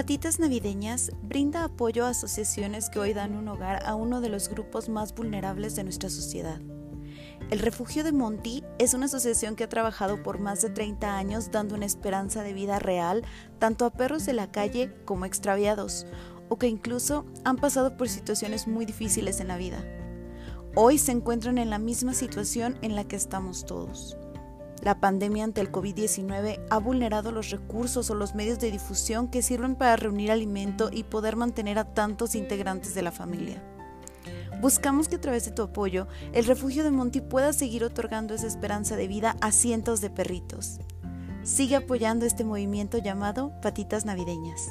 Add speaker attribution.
Speaker 1: Patitas Navideñas brinda apoyo a asociaciones que hoy dan un hogar a uno de los grupos más vulnerables de nuestra sociedad. El Refugio de Monty es una asociación que ha trabajado por más de 30 años dando una esperanza de vida real tanto a perros de la calle como extraviados, o que incluso han pasado por situaciones muy difíciles en la vida. Hoy se encuentran en la misma situación en la que estamos todos. La pandemia ante el COVID-19 ha vulnerado los recursos o los medios de difusión que sirven para reunir alimento y poder mantener a tantos integrantes de la familia. Buscamos que a través de tu apoyo, el refugio de Monty pueda seguir otorgando esa esperanza de vida a cientos de perritos. Sigue apoyando este movimiento llamado Patitas Navideñas.